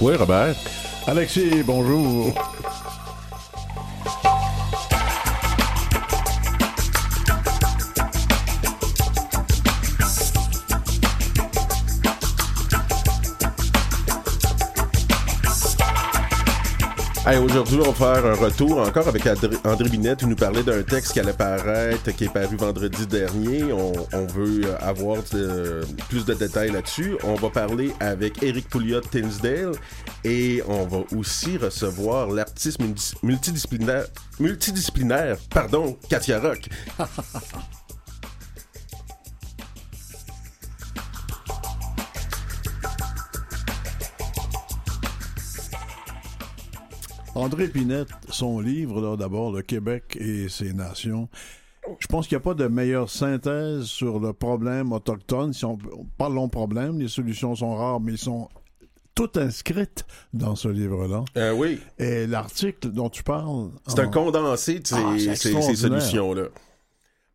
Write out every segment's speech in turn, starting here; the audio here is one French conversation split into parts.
Oui, Robert? Alexis, bonjour. Aujourd'hui, on va faire un retour encore avec André Binette qui nous parlait d'un texte qui allait paraître, qui est paru vendredi dernier. On, veut avoir euh, plus de détails là-dessus. On va parler avec Eric Pouliot Tinsdale et on va aussi recevoir l'artiste multidisciplinaire, multidisciplinaire, pardon, Katia Rock. André Pinette, son livre, d'abord, Le Québec et ses nations. Je pense qu'il n'y a pas de meilleure synthèse sur le problème autochtone. Si on, parle long problème, les solutions sont rares, mais ils sont toutes inscrites dans ce livre-là. Euh, oui. Et l'article dont tu parles... C'est un condensé de ces, ah, solutions-là.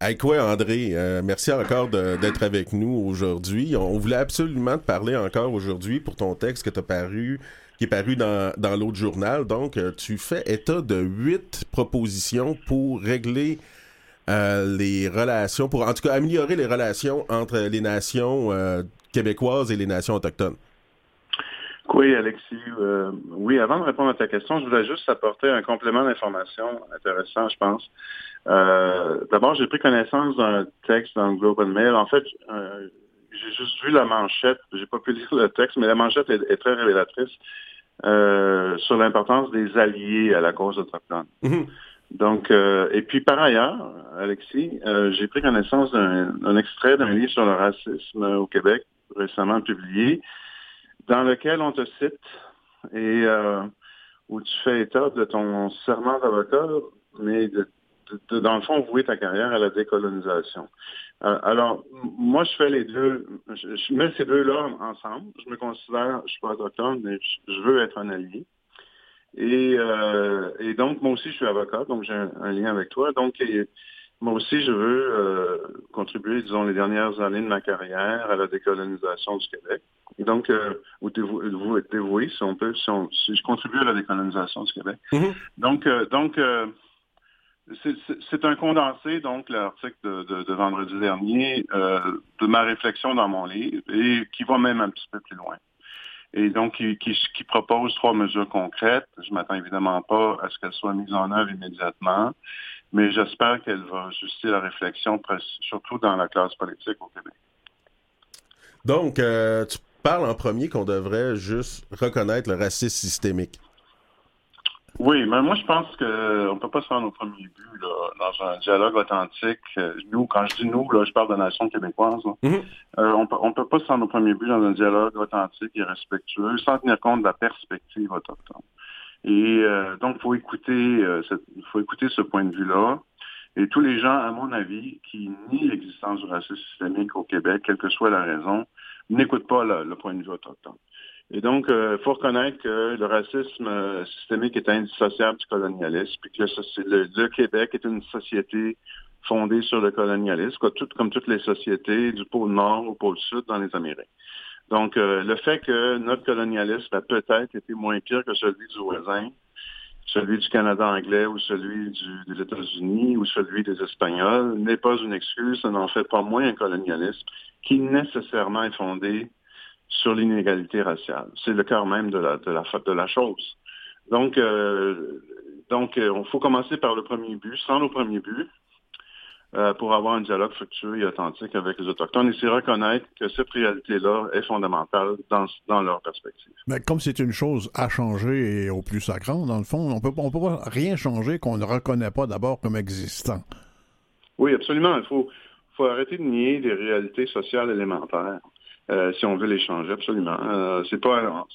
Hey, quoi, André? Euh, merci encore d'être avec nous aujourd'hui. On voulait absolument te parler encore aujourd'hui pour ton texte que tu as paru qui est paru dans, l'autre journal. Donc, euh, tu fais état de huit propositions pour régler euh, les relations, pour en tout cas améliorer les relations entre les nations euh, québécoises et les nations autochtones. Oui, Alexis. oui, avant de répondre à ta question, je voulais juste apporter un complément d'information intéressant, je pense. D'abord, j'ai pris connaissance d'un texte dans le Global Mail. En fait, j'ai juste vu la manchette. J'ai pas pu lire le texte, mais la manchette est très révélatrice. Euh, sur l'importance des alliés à la cause autochtone. Mhm. Donc, euh, et puis par ailleurs, Alexis, euh, j'ai pris connaissance d'un extrait d'un livre sur le racisme au Québec récemment publié, dans lequel on te cite et où tu fais état de ton serment d'avocat, mais de dans le fond, vouer ta carrière à la décolonisation. Euh, alors, moi, je fais les deux, je, mets ces deux-là ensemble. Je me considère, je ne suis pas autochtone, mais je, veux être un allié. Euh, et, donc, moi aussi, je suis avocat, donc j'ai un, lien avec toi. Donc, moi aussi, je veux euh, contribuer, disons, les dernières années de ma carrière à la décolonisation du Québec. Et donc, ou dévouer, si on peut, si, je contribue à la décolonisation du Québec. Mm-hmm. Donc, donc c'est un condensé, donc, l'article de, vendredi dernier, euh, de ma réflexion dans mon livre, et qui va même un petit peu plus loin. Et donc, qui, propose trois mesures concrètes. Je m'attends évidemment pas à ce qu'elles soient mises en œuvre immédiatement, mais j'espère qu'elle va justifier la réflexion, surtout dans la classe politique au Québec. Donc, euh, tu parles en premier qu'on devrait juste reconnaître le racisme systémique. Oui, mais moi je pense qu'on ne peut pas se faire nos premiers buts dans un dialogue authentique. Nous, quand je dis nous, là, je parle de la nation québécoise. Mm-hmm. Euh, on ne peut pas se faire nos premiers buts dans un dialogue authentique et respectueux sans tenir compte de la perspective autochtone. Et euh, donc, il faut écouter, euh, faut écouter ce point de vue-là. Et tous les gens, à mon avis, qui nient l'existence du racisme systémique au Québec, quelle que soit la raison, n'écoutent pas le point de vue autochtone. Et donc, il euh, faut reconnaître que le racisme euh, systémique est indissociable du colonialisme, puis que le, Québec est une société fondée sur le colonialisme, comme toutes les sociétés du pôle Nord au pôle Sud dans les Amériques. Donc, euh, le fait que notre colonialisme a peut-être été moins pire que celui du voisin, celui du Canada anglais ou celui des États-Unis ou celui des Espagnols, n'est pas une excuse, ça n'en fait pas moins un colonialisme qui nécessairement est fondé sur l'inégalité raciale. C'est le cœur même de la, de la, de la chose. Donc, euh, donc, il euh, faut commencer par le premier but, sans le premier but, euh, pour avoir un dialogue fructueux et authentique avec les Autochtones et c'est reconnaître que cette réalité-là est fondamentale dans, dans leur perspective. Mais comme c'est une chose à changer et au plus sacrant, dans le fond, on peut, on peut pas rien changer qu'on ne reconnaît pas d'abord comme existant. Oui, absolument. Il faut, faut arrêter de nier des réalités sociales élémentaires. Euh, si on veut les changer, absolument. Euh, c'est pas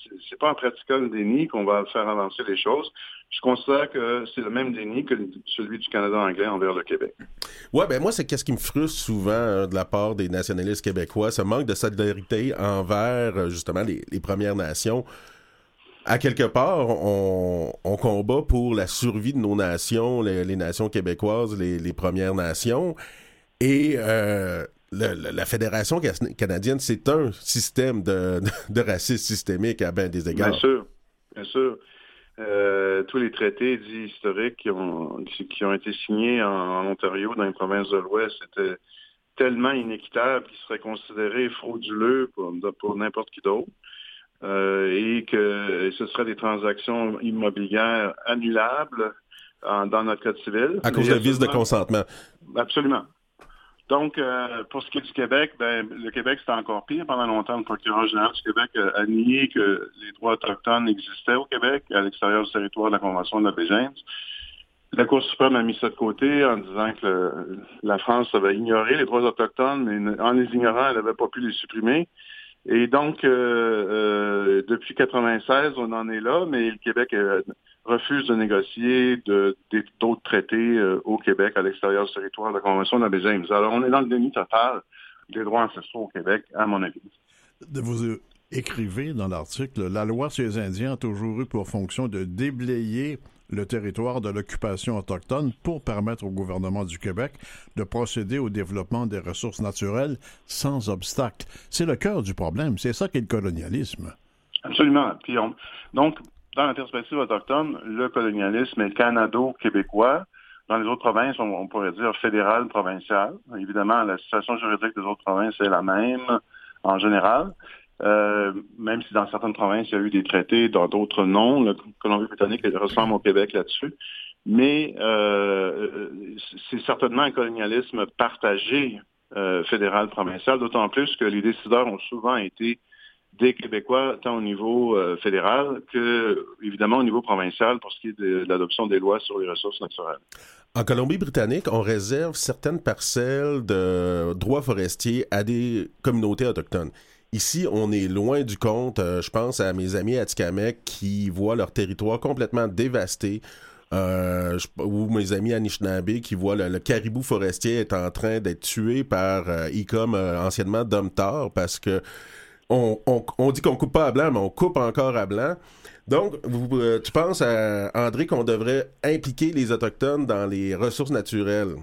pas en pratiquant le déni qu'on va faire avancer les choses. Je considère que c'est le même déni que celui du Canada anglais envers le Québec. Ouais, ben moi c'est qu'est-ce qui me frustre souvent euh, de la part des nationalistes québécois, ce manque de solidarité envers justement les, Premières Nations. À quelque part, on, combat pour la survie de nos nations, les, nations québécoises, les, Premières Nations. Et la Fédération canadienne, c'est un système de, racisme systémique à bien des égards. Bien sûr. tous les traités dits historiques qui ont, qui ont été signés en, Ontario, dans les provinces de l'Ouest, étaient tellement inéquitables qu'ils seraient considérés frauduleux pour, pour n'importe qui d'autre. Euh, et que ce seraient des transactions immobilières annulables dans notre code civil. À cause de vice de consentement. Absolument. Donc, euh, pour ce qui est du Québec, ben, le Québec, c'était encore pire. Pendant longtemps, le procureur général du Québec a, nié que les droits autochtones existaient au Québec, à l'extérieur du territoire de la Convention de la baie La Cour suprême a mis ça de côté en disant que la France avait ignoré les droits autochtones, mais en les ignorant, elle n'avait pas pu les supprimer. Et donc, euh, euh, depuis 96, on en est là, mais le Québec euh, refuse de négocier d'autres traités au Québec, à l'extérieur du territoire de la Convention de la. Alors, on est dans le déni total des droits ancestraux au Québec, à mon avis. Vous écrivez dans l'article, la loi sur les Indiens a toujours eu pour fonction de déblayer le territoire de l'occupation autochtone pour permettre au gouvernement du Québec de procéder au développement des ressources naturelles sans obstacle. C'est le cœur du problème. C'est ça qu'est le colonialisme. Absolument. Puis donc, dans la perspective autochtone, le colonialisme est canado-québécois. Dans les autres provinces, on, pourrait dire fédéral, provincial. Évidemment, la situation juridique des autres provinces est la même en général. Euh, même si dans certaines provinces, il y a eu des traités, dans d'autres non. Le Colombie-Britannique ressemble au Québec là-dessus. Mais euh, c'est certainement un colonialisme partagé euh, fédéral, provincial, d'autant plus que les décideurs ont souvent été des Québécois, tant au niveau fédéral que, évidemment, au niveau provincial pour ce qui est de, l'adoption des lois sur les ressources naturelles. En Colombie-Britannique, on réserve certaines parcelles de droits forestiers à des communautés autochtones. Ici, on est loin du compte. Euh, je pense à mes amis Atikamek qui voient leur territoire complètement dévasté. Euh, ou mes amis Anishinaabe qui voient le, caribou forestier est en train d'être tué par euh, ICOM, anciennement Domtar, parce que on, dit qu'on coupe pas à blanc, mais on coupe encore à blanc. Donc, tu penses, à, André, qu'on devrait impliquer les Autochtones dans les ressources naturelles?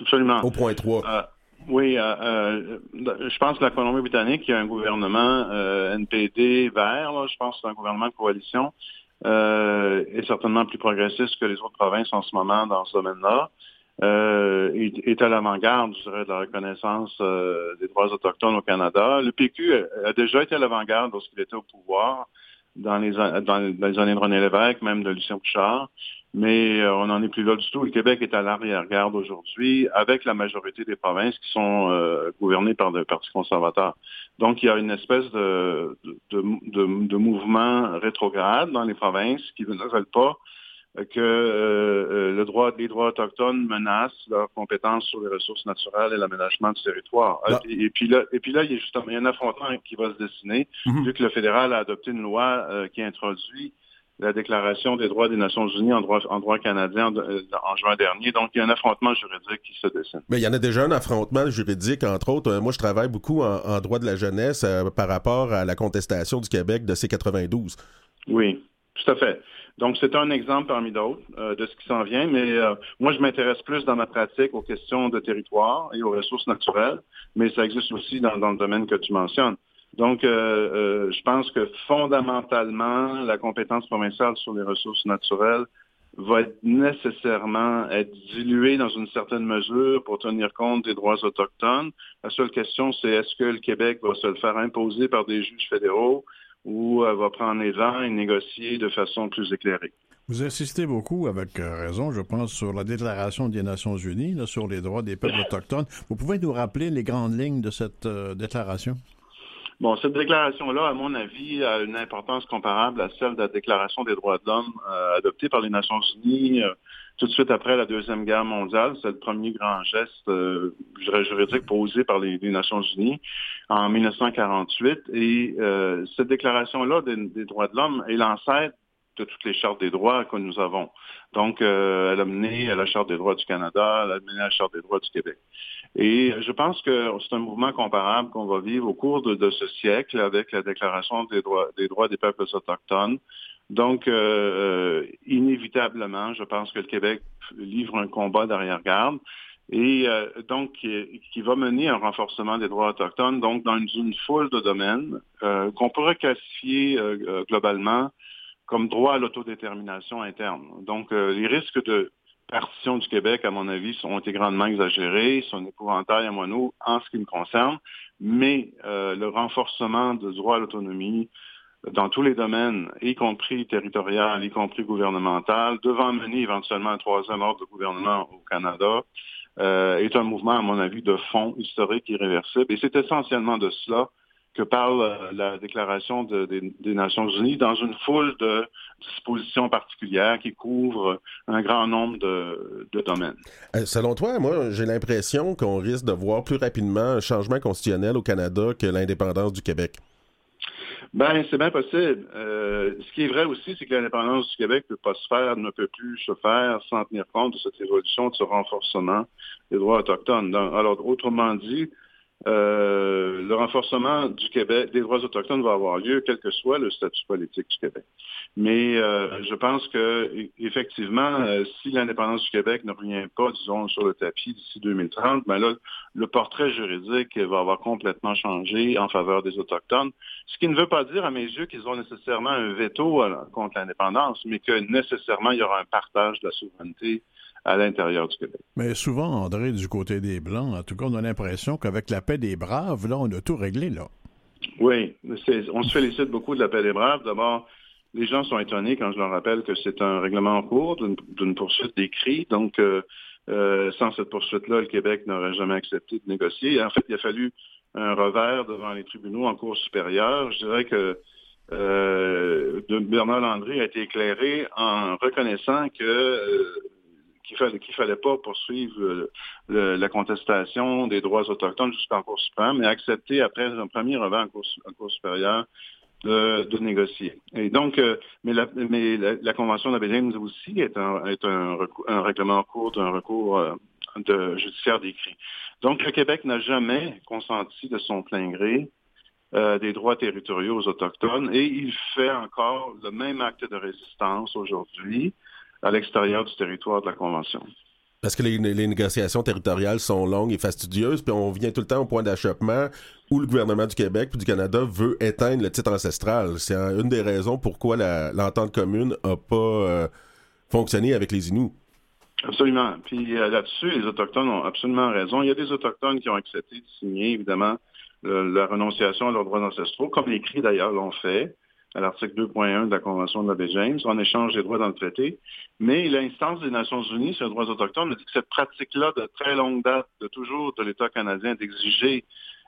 Absolument. Au point 3. Oui, euh, euh, je pense que la Colombie-Britannique, il y a un gouvernement euh, NPD vert, je pense que c'est un gouvernement de coalition, est certainement plus progressiste que les autres provinces en ce moment dans ce domaine-là. Est, est, à l'avant-garde, je dirais, de la reconnaissance des droits autochtones au Canada. Le PQ a, déjà été à l'avant-garde lorsqu'il était au pouvoir dans les, dans les années de René Lévesque, même de Lucien Bouchard mais euh, on n'en est plus là du tout. Le Québec est à l'arrière-garde aujourd'hui, avec la majorité des provinces qui sont euh, gouvernées par le Parti conservateur. Donc, il y a une espèce de, de, mouvement rétrograde dans les provinces qui ne veulent pas que euh, le droit, les droits autochtones menacent leurs compétences sur les ressources naturelles et l'aménagement du territoire. Ah. Et, puis là, et puis là, il y a justement un affrontement qui va se dessiner, mm-hmm. vu que le fédéral a adopté une loi qui introduit la Déclaration des droits des Nations Unies en droit, en droit canadien euh, en, juin dernier. Donc, il y a un affrontement juridique qui se dessine. Mais il y en a déjà un affrontement juridique, entre autres. Euh, moi, je travaille beaucoup en, droit de la jeunesse euh, par rapport à la contestation du Québec de C92. Oui, tout à fait. Donc, c'est un exemple parmi d'autres de ce qui s'en vient, mais moi, je m'intéresse plus dans ma pratique aux questions de territoire et aux ressources naturelles, mais ça existe aussi dans le domaine que tu mentionnes. Donc, euh, euh, je pense que fondamentalement, la compétence provinciale sur les ressources naturelles va nécessairement être diluée dans une certaine mesure pour tenir compte des droits autochtones. La seule question, c'est est-ce que le Québec va se le faire imposer par des juges fédéraux? Ou euh, va prendre les et négocier de façon plus éclairée? Vous insistez beaucoup, avec raison, je pense, sur la Déclaration des Nations Unies, sur les droits des peuples autochtones. Vous pouvez nous rappeler les grandes lignes de cette déclaration? Bon, cette déclaration-là, à mon avis, a une importance comparable à celle de la Déclaration des droits de l'homme euh, adoptée par les Nations Unies euh, tout de suite après la Deuxième Guerre mondiale. C'est le premier grand geste euh, juridique posé par les, Nations Unies en 1948. Et euh, cette déclaration-là des, droits de l'homme est l'ancêtre de toutes les chartes des droits que nous avons. Donc, elle a mené à la Charte des droits du Canada, elle a mené à la Charte des droits du Québec. Et je pense que c'est un mouvement comparable qu'on va vivre au cours de, ce siècle avec la Déclaration des, droits des peuples autochtones. Donc, euh, euh, inévitablement, je pense que le Québec livre un combat d'arrière-garde et euh, donc qui, va mener un renforcement des droits autochtones, donc dans une, foule de domaines qu'on pourrait classifier globalement comme droit à l'autodétermination interne. Donc, les risques de partition du Québec, à mon avis, sont été grandement exagérés, sont épouvantails à mon en ce qui me concerne, mais le renforcement du droit à l'autonomie, dans tous les domaines, y compris territorial, y compris gouvernemental, devant mener éventuellement un troisième ordre de gouvernement au Canada, euh, est un mouvement, à mon avis, de fond historique irréversible. Et c'est essentiellement de cela que parle euh, la déclaration des Nations Unies dans une foule de dispositions particulières qui couvrent un grand nombre de, domaines. Euh, selon toi, moi, j'ai l'impression qu'on risque de voir plus rapidement un changement constitutionnel au Canada que l'indépendance du Québec. Ben, c'est bien possible. Euh, ce qui est vrai aussi, c'est que l'indépendance du Québec ne peut pas se faire, ne peut plus se faire sans tenir compte de cette évolution, de ce renforcement des droits autochtones. alors, autrement dit, euh, le renforcement du Québec, des droits autochtones va avoir lieu, quel que soit le statut politique du Québec. Mais euh, je pense que effectivement, euh, si l'indépendance du Québec ne revient pas, disons, sur le tapis d'ici 2030, ben là, le portrait juridique va avoir complètement changé en faveur des autochtones. Ce qui ne veut pas dire, à mes yeux, qu'ils ont nécessairement un veto contre l'indépendance, mais que nécessairement il y aura un partage de la souveraineté à l'intérieur du Québec. Mais souvent, André, du côté des Blancs, en tout cas, on a l'impression qu'avec la paix des Braves, là, on a tout réglé, là. Oui, on se félicite beaucoup de la paix des Braves. D'abord, les gens sont étonnés quand je leur rappelle que c'est un règlement en cours d'une poursuite des cris. Donc, euh, euh, sans cette poursuite-là, le Québec n'aurait jamais accepté de négocier. En fait, il a fallu un revers devant les tribunaux en cours supérieure. Je dirais que euh, Bernard Landry a été éclairé en reconnaissant que qu'il fallait fallait pas poursuivre la contestation des droits autochtones jusqu'en Cour suprême, mais accepter après un premier revers en Cour, en cour supérieure de, négocier. Et donc, euh, mais, la, mais la, Convention d'Aberdeen aussi est un, est un, un règlement en cours d'un recours euh, de judiciaire d'écrit. Donc, le Québec n'a jamais consenti de son plein gré euh, des droits territoriaux aux Autochtones et il fait encore le même acte de résistance aujourd'hui à l'extérieur du territoire de la Convention. Parce que les, négociations territoriales sont longues et fastidieuses, puis on vient tout le temps au point d'achoppement où le gouvernement du Québec puis du Canada veut éteindre le titre ancestral. C'est une des raisons pourquoi l'entente commune n'a pas euh, fonctionné avec les Inuits. Absolument. Puis euh, là-dessus, les Autochtones ont absolument raison. Il y a des Autochtones qui ont accepté de signer, évidemment, la renonciation à leurs droits ancestraux, comme les CRI d'ailleurs l'ont fait à l'article 2.1 de la Convention de la baie James, en échange des droits dans le traité. Mais l'instance des Nations Unies sur les droits autochtones a dit que cette pratique-là, de très longue date, de toujours de l'État canadien d'exiger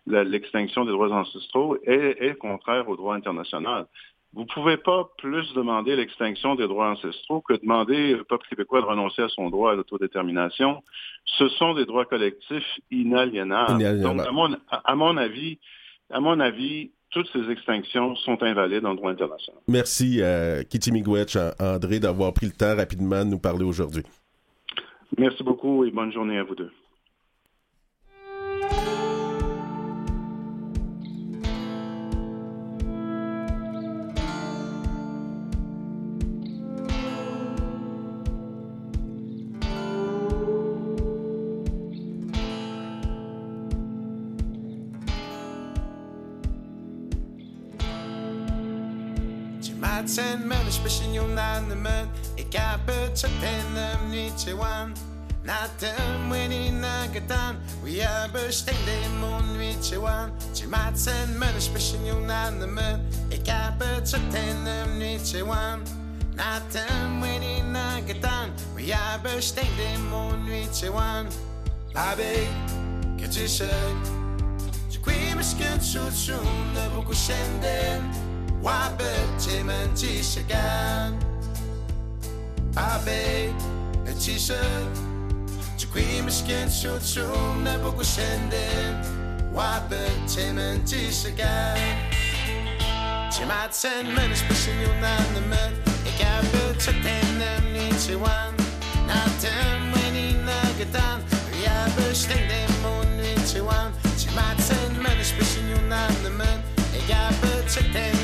l'extinction des droits ancestraux, est, contraire au droit international. Vous ne pouvez pas plus demander l'extinction des droits ancestraux que demander au peuple québécois de renoncer à son droit à l'autodétermination. Ce sont des droits collectifs inaliénables. Donc, à mon avis, à mon avis, toutes ces extinctions sont invalides en droit international. Merci, euh, Kitty Miigwech, André, d'avoir pris le temps rapidement de nous parler aujourd'hui. Merci beaucoup et bonne journée à vous deux. besinium dan de mun. Ik heb het zo binnen niet zo aan. Na we are steen the mun niet zo aan. Ze maat zijn mun, besinium dan de mun. Ik heb het zo binnen niet zo aan. Na de mwini na gedaan, we you sick. Ze kwam eens kunt zo zoen, de. واعبد شي شكان عبيد شي شك تكوي مشكين شو تشوم نبوكو شندم واعبد شي شكان Csemat szent menes pasinyom nem nemet Inkább csetem nem nincs Not Nátem when én nagatán Riába stengdem mon nincs van Csemat szent menes pasinyom nem nemet Inkább csetem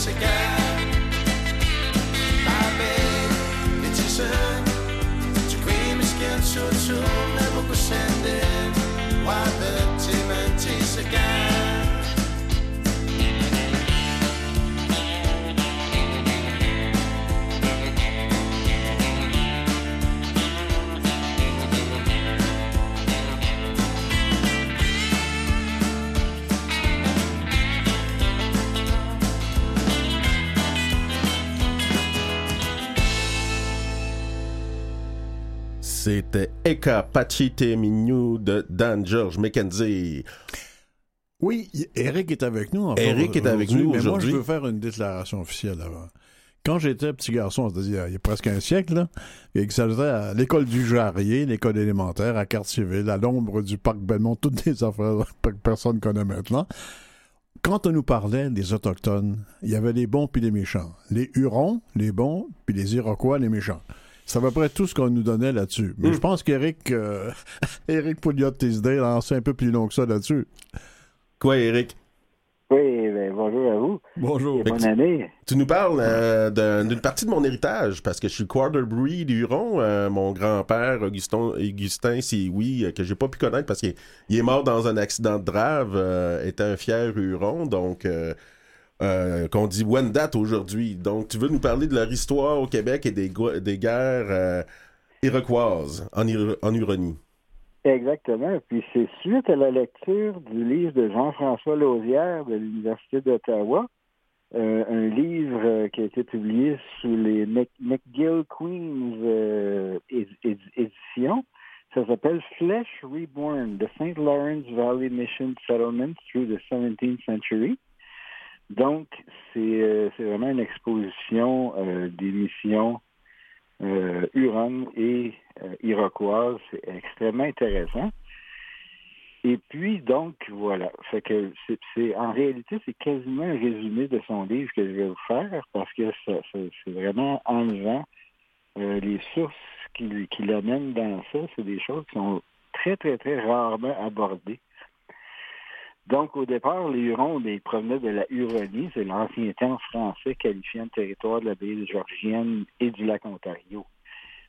en tissegal C'était Eka Pachite Mignou de Dan George McKenzie. Oui, Eric est avec nous. Eric est avec aujourd'hui, nous mais. Moi, je veux faire une déclaration officielle avant. Quand j'étais petit garçon, c'est-à-dire il y a presque un siècle, là, et que ça faisait à l'école du Jarrier, l'école élémentaire, à Cartierville, à l'ombre du parc Belmont, toutes des affaires que personne ne connaît maintenant. Quand on nous parlait des Autochtones, il y avait les bons puis les méchants. Les Hurons, les bons, puis les Iroquois, les méchants. C'est à peu près tout ce qu'on nous donnait là-dessus. Mais Mm. je pense qu'Éric euh, Éric Pouliot-Tisdale en sait un peu plus long que ça là-dessus. Quoi, Eric? Oui, ben, bonjour à vous. Bonjour. Et bonne année. Tu nous parles euh, d'un- d'une partie de mon héritage, parce que je suis quarter breed Huron. Euh, mon grand-père, Augustin, Augustin Sioui, euh, que j'ai pas pu connaître parce qu'il il est mort dans un accident de drave, euh, était un fier Huron, donc euh, qu'on dit Wendat aujourd'hui. Donc, tu veux nous parler de leur histoire au Québec et des, des guerres euh, iroquoises en, en Huronie. Exactement. Puis c'est suite à la lecture du livre de Jean-François Lausière de l'Université d'Ottawa, euh, un livre qui a été publié sous les Mc- McGill Queens éditions. Ça s'appelle Flesh Reborn, The St. Lawrence Valley Mission Settlements through the 17th Century. Donc, c'est euh, c'est vraiment une exposition euh, des missions euh, Huron et euh, iroquoise. C'est extrêmement intéressant. Et puis, donc, voilà. Fait que c'est, en réalité, c'est quasiment un résumé de son livre que je vais vous faire parce que c'est vraiment enlevant. Euh, les sources qui, qui l'amènent dans ça, c'est des choses qui sont très, très, très rarement abordées. Donc, au départ, les Hurons, ils provenaient de la Huronie, c'est l'ancien terme français qualifiant le territoire de la baie georgienne et du lac Ontario.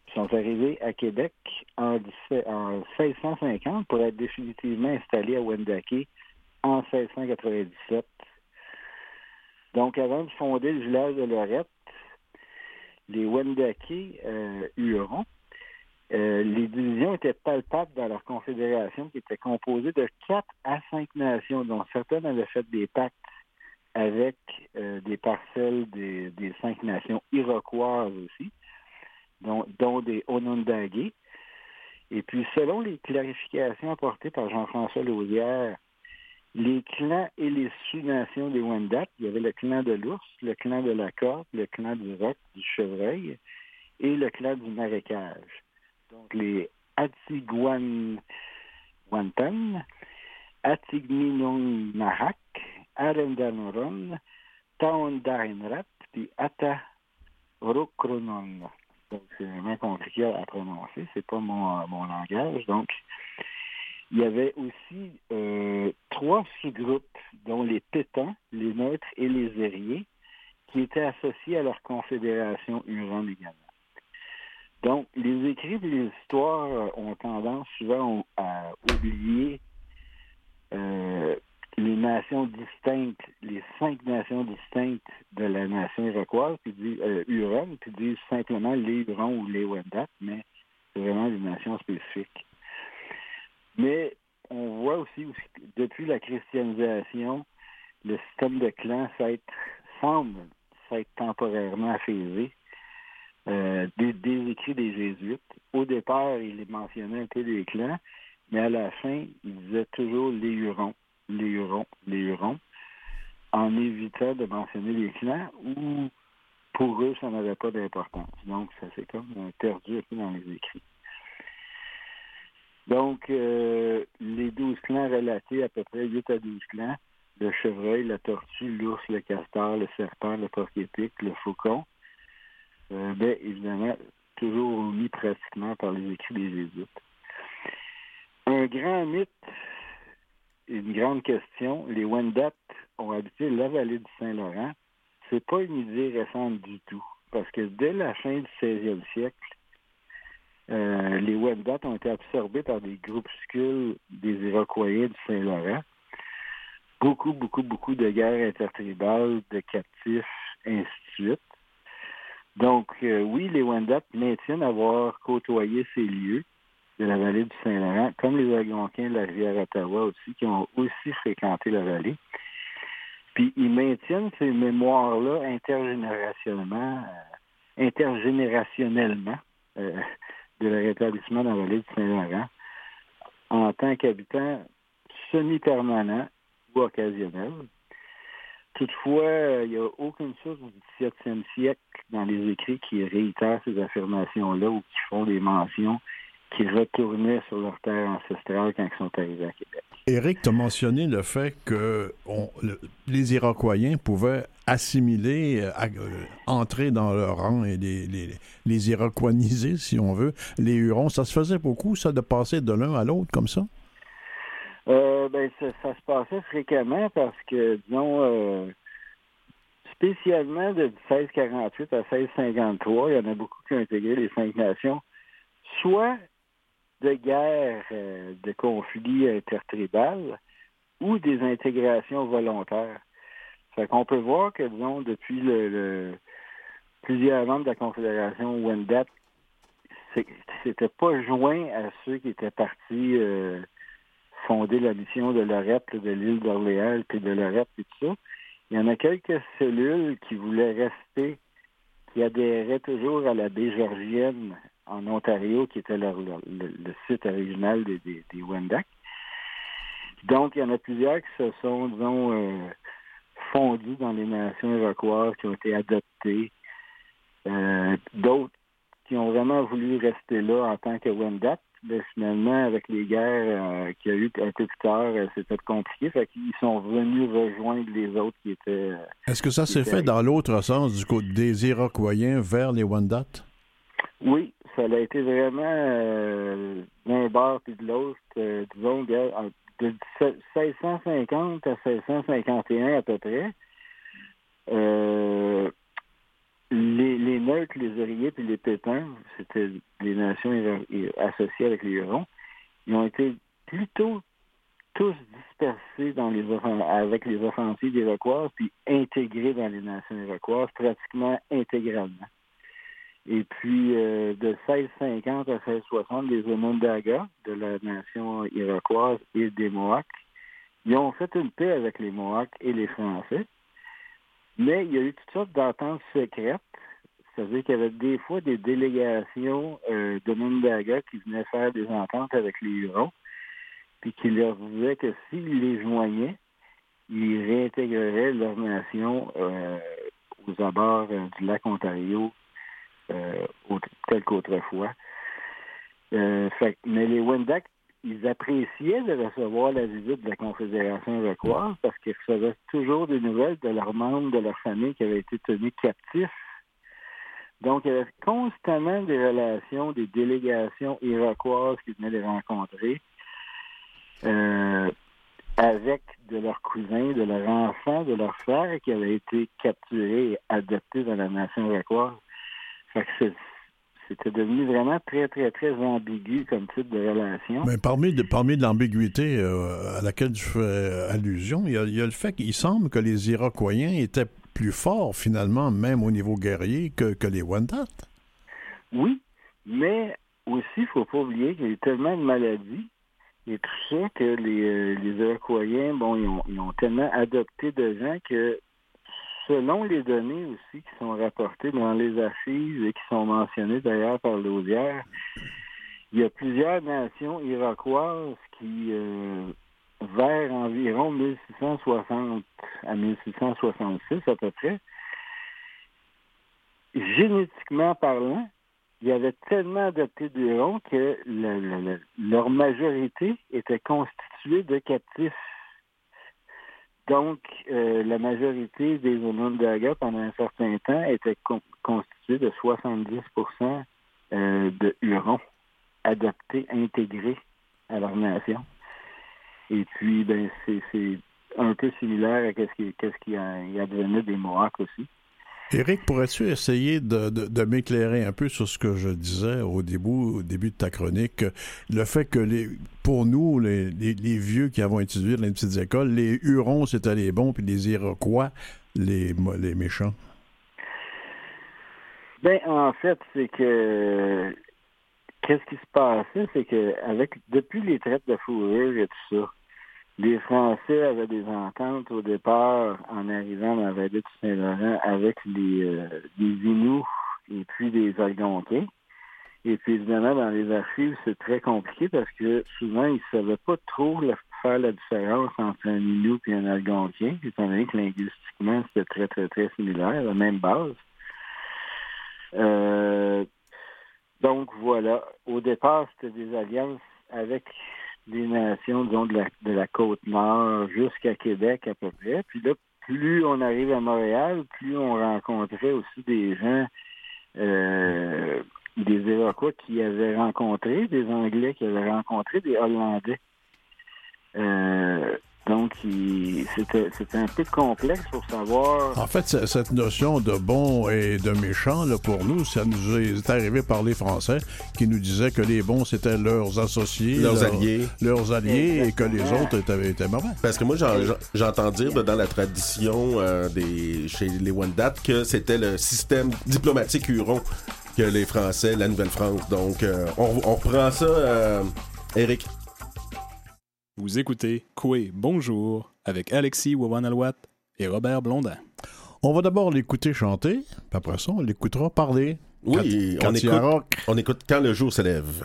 Ils sont arrivés à Québec en, 17 en 1650 pour être définitivement installés à Wendake en 1697. Donc, avant de fonder le village de Lorette, les Wendake euh, Hurons, euh, les divisions étaient palpables dans leur confédération qui était composée de quatre à cinq nations, dont certaines avaient fait des pactes avec euh, des parcelles des, des cinq nations iroquoises aussi, dont, dont des Onondaga. Et puis, selon les clarifications apportées par Jean-François Laudière, les clans et les sous-nations des Wendat, il y avait le clan de l'ours, le clan de la corde, le clan du roc, du chevreuil et le clan du marécage. Donc, les Atiguan Wantan, Atigminong Nahak, Arendanoron, Taondarinrat, puis Atarokronon. Donc, c'est vraiment compliqué à prononcer, c'est pas mon, mon langage. Donc, il y avait aussi euh, trois sous-groupes, dont les Pétans, les Neutres et les Ériers, qui étaient associés à leur confédération Huron également. Donc, les écrits et les histoires euh, ont tendance souvent à oublier euh, les nations distinctes, les cinq nations distinctes de la nation iroquoise, puis disent euh, Huron, puis disent simplement les Hurons ou les Wendat, mais c'est vraiment des nations spécifiques. Mais on voit aussi, aussi, depuis la christianisation, le système de clans semble s'être temporairement affaisé. Euh, des, écrits des Jésuites. Au départ, il mentionnait un peu les clans, mais à la fin, il disait toujours les Hurons, les Hurons, les Hurons, en évitant de mentionner les clans ou pour eux, ça n'avait pas d'importance. Donc, ça s'est comme perdu un peu dans les écrits. Donc, euh, les douze clans relatés, à peu près 8 à 12 clans, le chevreuil, la tortue, l'ours, le castor, le serpent, le porc-épic, le faucon, euh, ben, évidemment, toujours omis pratiquement par les écrits des Jésuites. Un grand mythe, une grande question, les Wendat ont habité la vallée du Saint-Laurent. C'est pas une idée récente du tout, parce que dès la fin du 16e siècle, euh, les Wendat ont été absorbés par des groupuscules des Iroquois du Saint-Laurent. Beaucoup, beaucoup, beaucoup de guerres intertribales, de captifs, ainsi de suite. Donc, euh, oui, les Wendat maintiennent avoir côtoyé ces lieux de la vallée du Saint-Laurent, comme les Algonquins de la rivière Ottawa aussi, qui ont aussi fréquenté la vallée. Puis ils maintiennent ces mémoires-là intergénérationnellement, euh, intergénérationnellement euh, de le rétablissement dans la vallée du Saint-Laurent en tant qu'habitant semi-permanent ou occasionnel. Toutefois, euh, il n'y a aucune source du 17e siècle dans les écrits qui réitèrent ces affirmations-là ou qui font des mentions qui retournaient sur leur terre ancestrale quand ils sont arrivés à Québec. Éric, tu as mentionné le fait que les Iroquois pouvaient assimiler, euh, euh, entrer dans leur rang et les, les, les si on veut. Les Hurons, ça se faisait beaucoup, ça, de passer de l'un à l'autre comme ça? Euh, ben, ça, se passait fréquemment parce que, disons, euh, spécialement de 1648 à 1653, il y en a beaucoup qui ont intégré les cinq nations, soit de guerres, euh, de conflits intertribales ou des intégrations volontaires. Fait qu'on peut voir que, disons, depuis le, plusieurs membres de la Confédération Wendat, c'était pas joint à ceux qui étaient partis fondé la mission de l'OREP, de l'île d'Orléans, puis de l'OREP et tout ça. Il y en a quelques cellules qui voulaient rester, qui adhéraient toujours à la baie georgienne en Ontario, qui était le, site original des, des. Donc, il y en a plusieurs qui se sont, disons, euh, fondus dans les nations iroquoises, qui ont été adoptées. Euh, d'autres qui ont vraiment voulu rester là en tant que Wendat mais finalement, avec les guerres euh, qu'il y a eu un peu plus tard, euh, c'était compliqué. Fait qu'ils sont venus rejoindre les autres qui étaient. Euh, Est-ce que ça s'est fait dans l'autre sens, du côté des Iroquois vers les Wendat? Oui, ça a été vraiment d'un bord puis de l'autre, disons, de 1650 à 1651 à peu près. Euh, les, les les oreillers et les pépins, c'était les nations associées avec les Hurons, ils ont été plutôt tous dispersés dans les avec les offensives iroquoises puis intégrés dans les nations iroquoises pratiquement intégralement. Et puis, euh, de 1650 à 1660, les Onondaga de la nation iroquoise et des Mohawks, ils ont fait une paix avec les Mohawks et les Français. Mais il y a eu toutes sortes d'ententes secrètes. C'est-à-dire qu'il y avait des fois des délégations euh, de Mundaga qui venaient faire des ententes avec les Hurons, puis qui leur disaient que s'ils les joignaient, ils réintégreraient leur nation euh, aux abords euh, du lac Ontario, tel qu'autrefois. mais les Wendat ils appréciaient de recevoir la visite de la Confédération iroquoise parce qu'ils recevaient toujours des nouvelles de leurs membres de leur famille qui avaient été tenus captifs. Donc, il y avait constamment des relations, des délégations iroquoises qui venaient les rencontrer euh, avec de leurs cousins, de leurs enfants, de leurs frères qui avaient été capturés et adoptés dans la nation iroquoise. Fait que c'était devenu vraiment très, très, très ambigu comme type de relation. Mais parmi de, parmi de l'ambiguïté euh, à laquelle tu fais allusion, il y, a, le fait qu'il semble que les Iroquois étaient plus forts, finalement, même au niveau guerrier, que, que les Wendat. Oui, mais aussi, il ne faut pas oublier qu'il y a eu tellement de maladies et tout ça que les, euh, les Iroquois, bon, ils ont, ils ont tellement adopté de gens que selon les données aussi qui sont rapportées dans les archives et qui sont mentionnées d'ailleurs par l'Audière, il y a plusieurs nations iroquoises qui, euh, vers environ 1660 à 1666 à peu près, génétiquement parlant, il y avait tellement adopté d'Hurons que leur majorité était constituée de captifs. Donc, euh, la majorité des Onondaga, pendant un certain temps, était constituée de 70% euh, de Hurons adoptés, intégrés à leur nation. Et puis, ben, c'est un peu similaire à ce qui, ce qui advenait des Mohawks aussi. Éric, pourrais-tu essayer de, m'éclairer un peu sur ce que je disais au début, au début de ta chronique, le fait que les, pour nous, les, vieux qui avons étudié dans les petites écoles, les Hurons, c'était les bons, puis les Iroquois, les, les méchants? Ben, en fait, c'est que qu'est-ce qui se passait, c'est que avec depuis les traites de fourrure et tout ça, les Français avaient des ententes au départ en arrivant dans la vallée du Saint-Laurent avec les, euh, et puis des Algonquins. Et puis évidemment, dans les archives, c'est très compliqué parce que souvent, ils ne savaient pas trop faire la différence entre un Inuit et un Algonquin, étant donné que linguistiquement, c'était très, très, très similaire, la même base. Euh, donc voilà, au départ, c'était des alliances avec des nations, disons, de la, de la côte nord jusqu'à Québec à peu près. Puis là, plus on arrive à Montréal, plus on rencontrait aussi des gens, euh, des Iroquois qui avaient rencontré, des Anglais qui avaient rencontré, des Hollandais. Euh, donc, c'était un peu complexe pour savoir. En fait, cette notion de bon et de méchant, là, pour nous, ça nous est arrivé par les Français qui nous disaient que les bons, c'était leurs associés, leurs, alliés. Leurs alliés et que les autres étaient, étaient mauvais. Parce que moi, j'entends dire dans la tradition euh, des, chez les Wendat que c'était le système diplomatique huron que les Français, la Nouvelle-France. Donc, euh, on, on, reprend ça, euh, Eric. Vous écoutez Coué Bonjour avec Alexis Wawanalwat et Robert Blondin. On va d'abord l'écouter chanter, puis après ça, on l'écoutera parler. Oui, on, écoute, on écoute quand le jour se lève.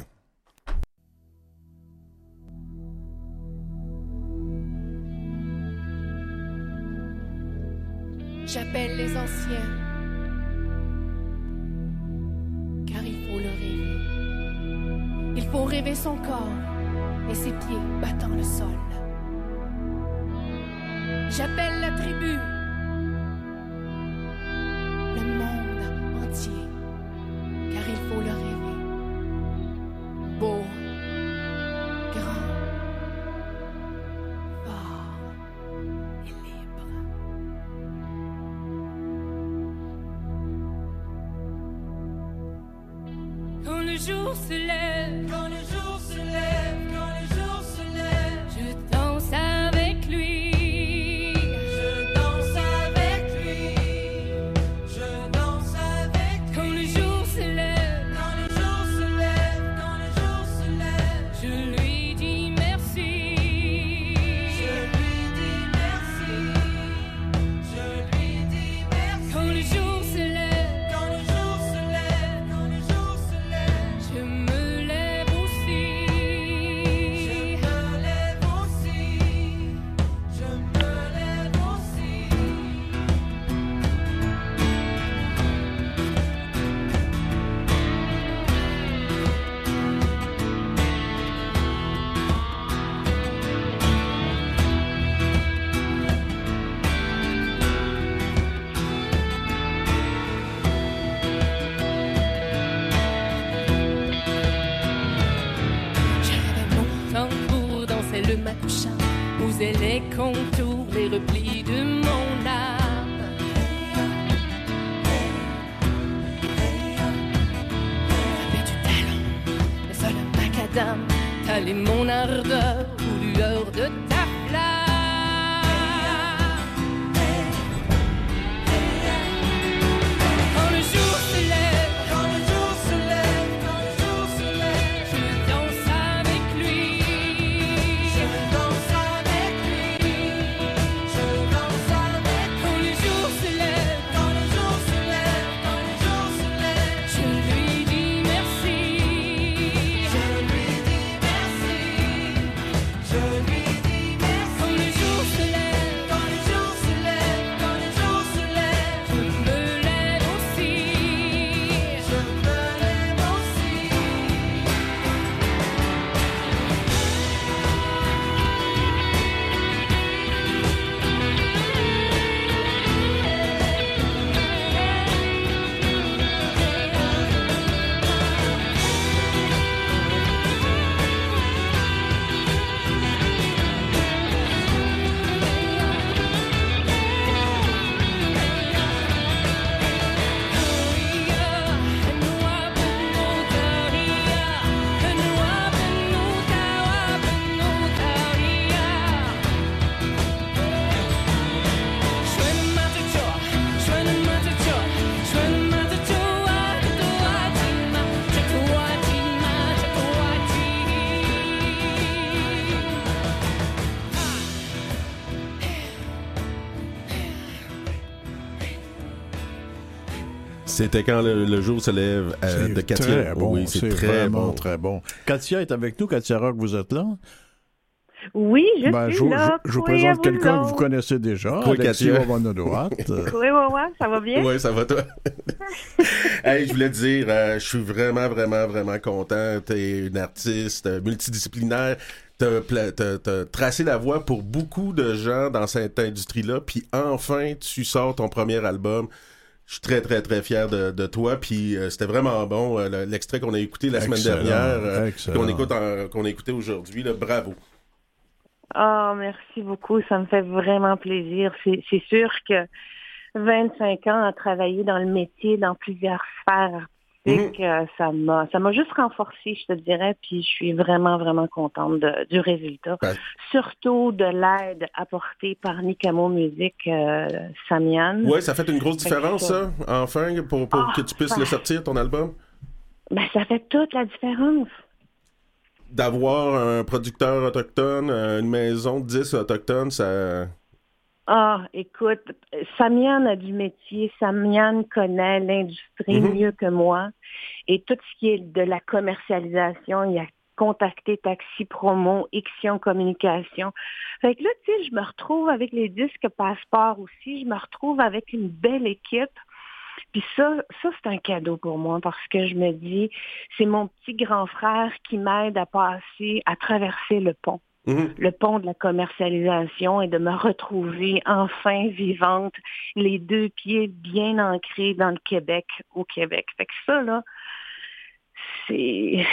Les contours, les replis C'était quand le, jour se lève euh, de Katia? Très bon, oui, c'est très bon. très bon. Katia est avec nous. Katia Rock, vous êtes là? Oui, je ben, suis là. Je, vous présente quelqu'un que vous connaissez déjà, Quoi, Alexis Oui, oui, oui, ça va bien? Oui, ça va toi? hey, je voulais te dire, euh, je suis vraiment, vraiment, vraiment content. Tu es une artiste multidisciplinaire. T'as as, tracé la voie pour beaucoup de gens dans cette industrie-là, puis enfin, tu sors ton premier album. Je suis très, très, très fier de, toi. Puis euh, c'était vraiment bon, euh, l'extrait qu'on a écouté la semaine dernière, qu'on écoute qu'on a écouté aujourd'hui. Bravo. Oh, merci beaucoup. Ça me fait vraiment plaisir. C'est sûr que 25 ans à travailler dans le métier, dans plusieurs sphères mhm. euh, ça m'a ça m'a juste renforcé, je te dirais, puis je suis vraiment, vraiment contente du résultat. Surtout de l'aide apportée par Nicamo Musique euh, Samian. Oui, ça fait une grosse différence, ça, enfin, pour, pour ah, que tu puisses le sortir, ton album? Ben, ça fait toute la différence d'avoir un producteur autochtone, une maison de 10 autochtones, ça... Ah, écoute, Samian a du métier, Samian connaît l'industrie mhm. mieux que moi. Et tout ce qui est de la commercialisation, il a contacté Taxi Promo, Ixion Communication. Fait que là, tu sais, je me retrouve avec les disques Passeport aussi, je me retrouve avec une belle équipe. Puis ça, ça c'est un cadeau pour moi parce que je me dis, c'est mon petit grand frère qui m'aide à passer, à traverser le pont. Mhm. le pont de la commercialisation et de me retrouver enfin vivante, les deux pieds bien ancrés dans le Québec, au Québec. Fait que ça, là, c'est,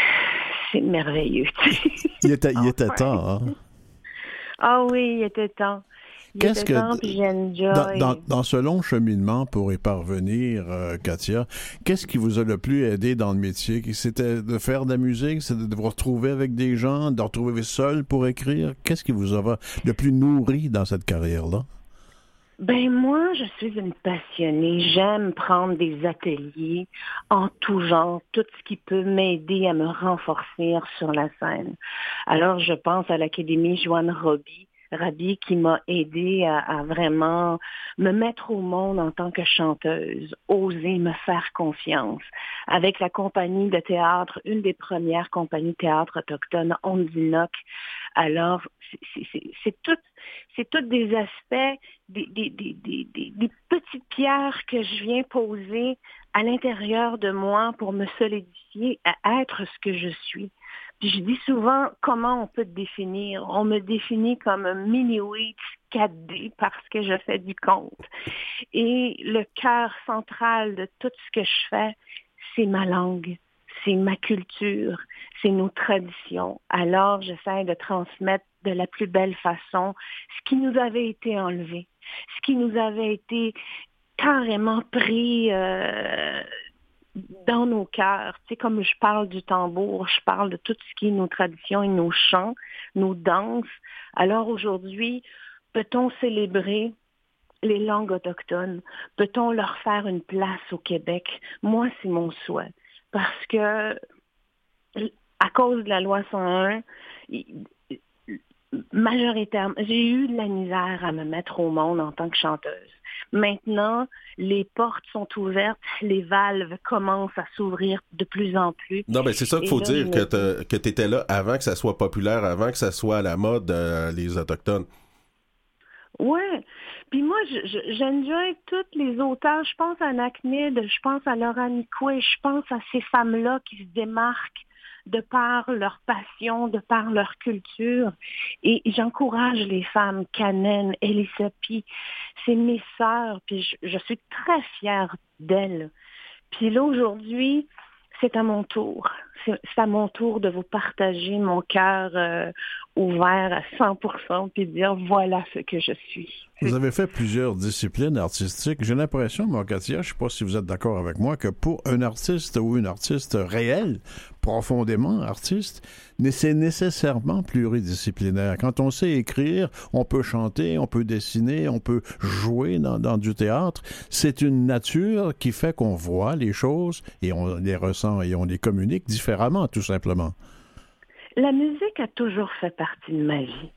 c'est merveilleux. il était, il était temps, hein? Ah oui, il était temps. Qu'est-ce que dans, dans, ce long cheminement pour y parvenir, euh, Katia, qu'est-ce qui vous a le plus aidé dans le métier? C'était de faire de la musique, c'était de vous retrouver avec des gens, de vous retrouver seul pour écrire? Qu'est-ce qui vous a le plus nourri dans cette carrière-là? Ben moi, je suis une passionnée. J'aime prendre des ateliers en tout genre, tout ce qui peut m'aider à me renforcer sur la scène. Alors, je pense à l'Académie Joanne Roby, Rabi qui m'a aidé à, vraiment me mettre au monde en tant que chanteuse, oser me faire confiance. Avec la compagnie de théâtre, une des premières compagnies de théâtre autochtones, Ondinoc. Alors, c'est tout, c'est tous des aspects, des, des, des, des, petites pierres que je viens poser à l'intérieur de moi pour me solidifier à être ce que je suis je dis souvent comment on peut te définir? On me définit comme un mini-wheat 4D parce que je fais du compte. Et le cœur central de tout ce que je fais, c'est ma langue, c'est ma culture, c'est nos traditions. Alors, j'essaie de transmettre de la plus belle façon ce qui nous avait été enlevé, ce qui nous avait été carrément pris euh, dans nos cœurs. Tu sais, comme je parle du tambour, je parle de tout ce qui est nos traditions et nos chants, nos danses. Alors aujourd'hui, peut-on célébrer les langues autochtones? Peut-on leur faire une place au Québec? Moi, c'est mon souhait. Parce que, à cause de la loi 101, majoritairement, j'ai eu de la misère à me mettre au monde en tant que chanteuse. Maintenant, les portes sont ouvertes, les valves commencent à s'ouvrir de plus en plus. Non, mais c'est ça qu'il faut dire, que, tu étais là avant que ça soit populaire, avant que ça soit à la mode, euh, les Autochtones. Ouais. Puis moi, j'enjoy toutes les auteurs. Je pense à Naknid, je pense à Laura Nicoué, je pense à ces femmes-là qui se démarquent de par leur passion, de par leur culture. Et j'encourage les femmes, Canen, Elisapi, c'est mes sœurs, puis je, suis très fière d'elles. Puis là, aujourd'hui, c'est à mon tour. C'est à mon tour de vous partager mon cœur euh, ouvert à 100% puis dire voilà ce que je suis. Vous avez fait plusieurs disciplines artistiques. J'ai l'impression, moi, Katia, je ne sais pas si vous êtes d'accord avec moi, que pour un artiste ou une artiste réelle, profondément artiste, c'est nécessairement pluridisciplinaire. Quand on sait écrire, on peut chanter, on peut dessiner, on peut jouer dans, dans du théâtre. C'est une nature qui fait qu'on voit les choses et on les ressent et on les communique différemment, La musique a toujours fait partie de ma vie.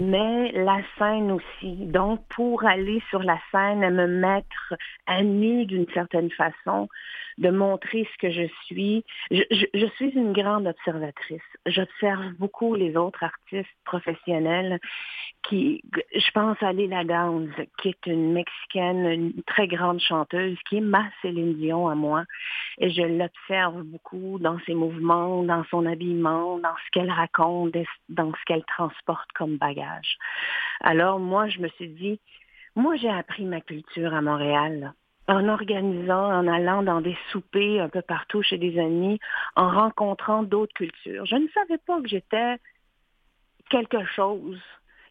Mais la scène aussi. Donc, pour aller sur la scène et me mettre à nu d'une certaine façon, de montrer ce que je suis. Je, suis une grande observatrice. J'observe beaucoup les autres artistes professionnels qui, je pense à Lila Downs, qui est une Mexicaine, une très grande chanteuse, qui est ma Céline Dion à moi. Et je l'observe beaucoup dans ses mouvements, dans son habillement, dans ce qu'elle raconte, dans ce qu'elle transporte comme bagage. Alors moi, je me suis dit, moi j'ai appris ma culture à Montréal en organisant, en allant dans des soupers un peu partout chez des amis, en rencontrant d'autres cultures. Je ne savais pas que j'étais quelque chose,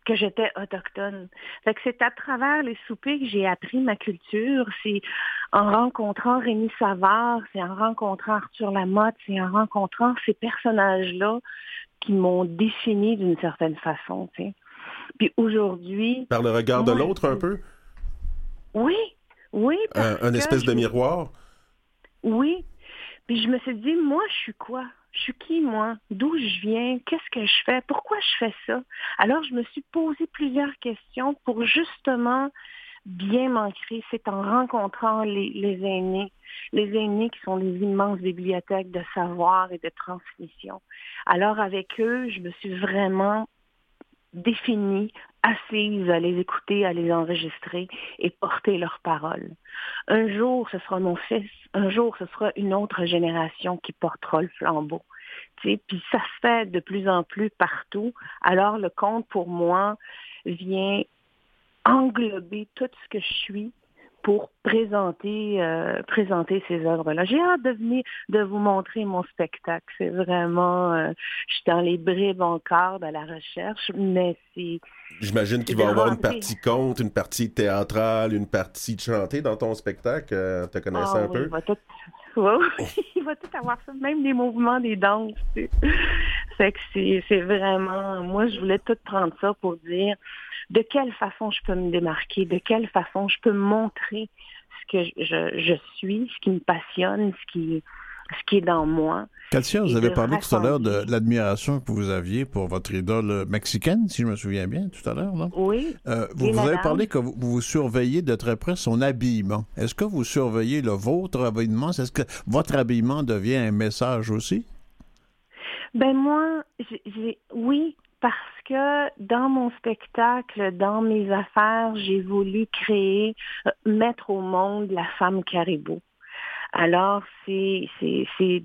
que j'étais autochtone. Fait que c'est à travers les soupers que j'ai appris ma culture. C'est en rencontrant Rémi Savard, c'est en rencontrant Arthur Lamotte, c'est en rencontrant ces personnages-là qui m'ont défini d'une certaine façon. Puis aujourd'hui... Par le regard de l'autre un peu? Oui, oui. un, espèce de miroir? Oui. Puis je me suis dit, moi, je suis quoi? Je suis qui, moi? D'où je viens? Qu'est-ce que je fais? Pourquoi je fais ça? Alors, je me suis posé plusieurs questions pour justement bien m'ancrer. C'est en rencontrant les, les, aînés, les aînés qui sont les immenses bibliothèques de savoir et de transmission. Alors, avec eux, je me suis vraiment définie assise à les écouter, à les enregistrer et porter leurs paroles. Un jour, ce sera mon fils, un jour, ce sera une autre génération qui portera le flambeau. puis ça se fait de plus en plus partout. Alors le conte, pour moi, vient englober tout ce que je suis pour présenter, euh, présenter ces œuvres-là. J'ai hâte de venir, de vous montrer mon spectacle. C'est vraiment, euh, je suis dans les bribes encore de la recherche, mais c'est... J'imagine qu'il va y avoir une partie conte, une partie théâtrale, une partie de chanter dans ton spectacle. Euh, te connaissais ah un peu? Il va, tout... il va tout avoir ça, même des mouvements, des danses. C'est vraiment... Moi, je voulais tout prendre ça pour dire de quelle façon je peux me démarquer, de quelle façon je peux montrer ce que je, je suis, ce qui me passionne, ce qui, ce qui est dans moi. Katia, vous avez parlé tout à l'heure de l'admiration que vous aviez pour votre idole mexicaine, si je me souviens bien, tout à l'heure, non? Oui. Euh, vous, vous avez parlé que vous, vous, surveillez de très près son habillement. Est-ce que vous surveillez le vôtre habillement? Est-ce que votre habillement devient un message aussi? Ben moi, j'ai oui, parce que dans mon spectacle, dans mes affaires, j'ai voulu créer, euh, mettre au monde la femme caribou. Alors, c'est,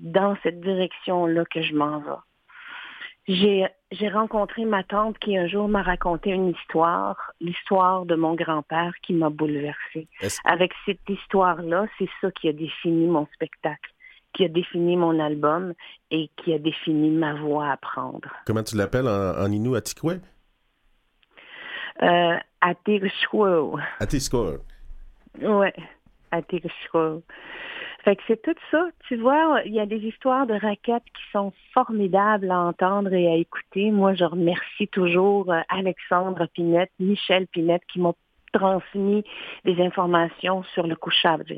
dans cette direction-là que je m'en vais. J'ai, j'ai rencontré ma tante qui un jour m'a raconté une histoire, l'histoire de mon grand-père qui m'a bouleversée. Avec cette histoire-là, c'est ça qui a défini mon spectacle qui a défini mon album et qui a défini ma voix à prendre. Comment tu l'appelles en, en Innu Atikwe? Euh, Atikwe. Atikwe. Oui, Atikwe. Fait que c'est tout ça. Tu vois, il y a des histoires de raquettes qui sont formidables à entendre et à écouter. Moi, je remercie toujours euh, Alexandre Pinette, Michel Pinette qui m'ont transmis des informations sur le couchage.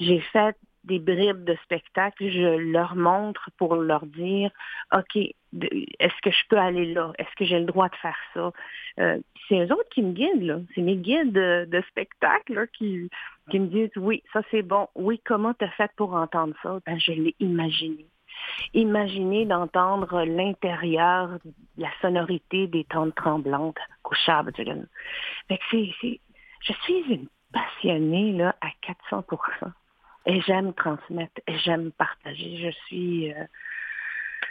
J'ai fait des bribes de spectacle, je leur montre pour leur dire, OK, est-ce que je peux aller là? Est-ce que j'ai le droit de faire ça? Euh, c'est eux autres qui me guident. C'est mes guides de, spectacle qui, qui me disent, oui, ça c'est bon. Oui, comment tu as fait pour entendre ça? Ben, je l'ai imaginé. Imaginez d'entendre l'intérieur, la sonorité des tentes tremblantes c'est, je suis une passionnée là, à 400 et j'aime transmettre, et j'aime partager. Je suis, euh,